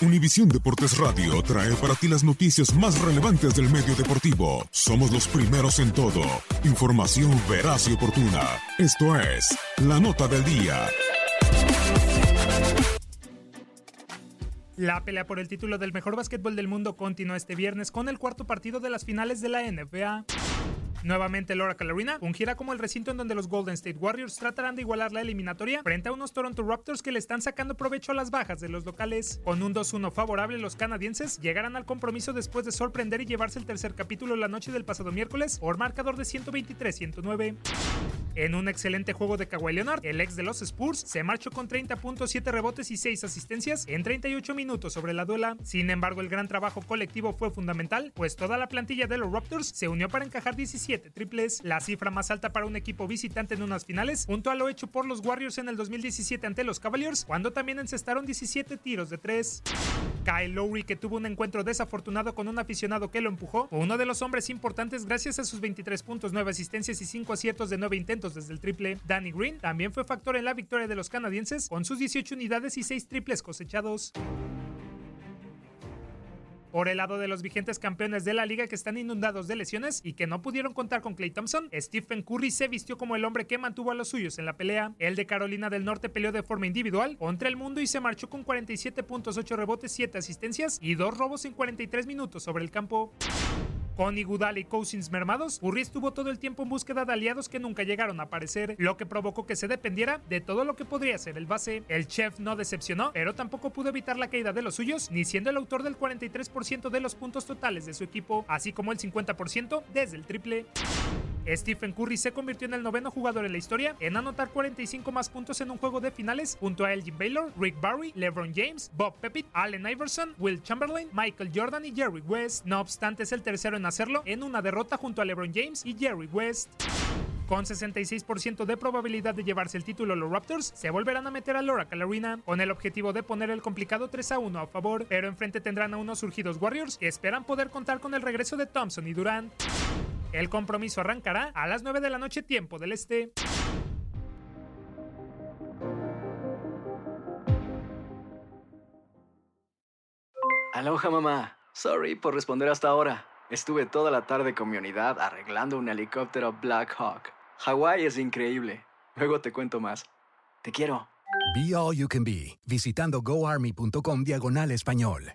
Univisión Deportes Radio trae para ti las noticias más relevantes del medio deportivo. Somos los primeros en todo. Información veraz y oportuna. Esto es La Nota del Día. La pelea por el título del mejor básquetbol del mundo continúa este viernes con el cuarto partido de las finales de la NBA. Nuevamente Oracle Arena fungirá como el recinto en donde los Golden State Warriors tratarán de igualar la eliminatoria frente a unos Toronto Raptors que le están sacando provecho a las bajas de los locales. Con un 2-1 favorable, los canadienses llegarán al compromiso después de sorprender y llevarse el tercer capítulo la noche del pasado miércoles por marcador de 123-109. En un excelente juego de Kawhi Leonard, el ex de los Spurs se marchó con 30 puntos, 7 rebotes y 6 asistencias en 38 minutos sobre la duela. Sin embargo, el gran trabajo colectivo fue fundamental, pues toda la plantilla de los Raptors se unió para encajar 17 triples, la cifra más alta para un equipo visitante en unas finales, junto a lo hecho por los Warriors en el 2017 ante los Cavaliers, cuando también encestaron 17 tiros de 3. Kyle Lowry, que tuvo un encuentro desafortunado con un aficionado que lo empujó, fue uno de los hombres importantes gracias a sus 23 puntos, 9 asistencias y 5 aciertos de 9 intentos desde el triple. Danny Green también fue factor en la victoria de los canadienses con sus 18 unidades y 6 triples cosechados. Por el lado de los vigentes campeones de la liga que están inundados de lesiones y que no pudieron contar con Clay Thompson, Stephen Curry se vistió como el hombre que mantuvo a los suyos en la pelea. El de Carolina del Norte peleó de forma individual contra el mundo y se marchó con 47 puntos, 8 rebotes, 7 asistencias y 2 robos en 43 minutos sobre el campo. Con Igudala y Cousins mermados, Curry estuvo todo el tiempo en búsqueda de aliados que nunca llegaron a aparecer, lo que provocó que se dependiera de todo lo que podría ser el base. El chef no decepcionó, pero tampoco pudo evitar la caída de los suyos, ni siendo el autor del 43% de los puntos totales de su equipo, así como el 50% desde el triple. Stephen Curry se convirtió en el noveno jugador en la historia en anotar 45 más puntos en un juego de finales junto a Elgin Baylor, Rick Barry, LeBron James, Bob Pepitt, Allen Iverson, Will Chamberlain, Michael Jordan y Jerry West. No obstante, es el tercero en hacerlo en una derrota junto a LeBron James y Jerry West. Con 66% de probabilidad de llevarse el título, los Raptors se volverán a meter al Oracle Arena con el objetivo de poner el complicado 3 a 1 a favor, pero enfrente tendrán a unos surgidos Warriors que esperan poder contar con el regreso de Thompson y Durant. El compromiso arrancará a las 9 de la noche tiempo del este. Aloha mamá. Sorry por responder hasta ahora. Estuve toda la tarde con mi unidad arreglando un helicóptero Black Hawk. Hawái es increíble. Luego te cuento más. Te quiero. Be All You Can Be, visitando goarmy.com diagonal español.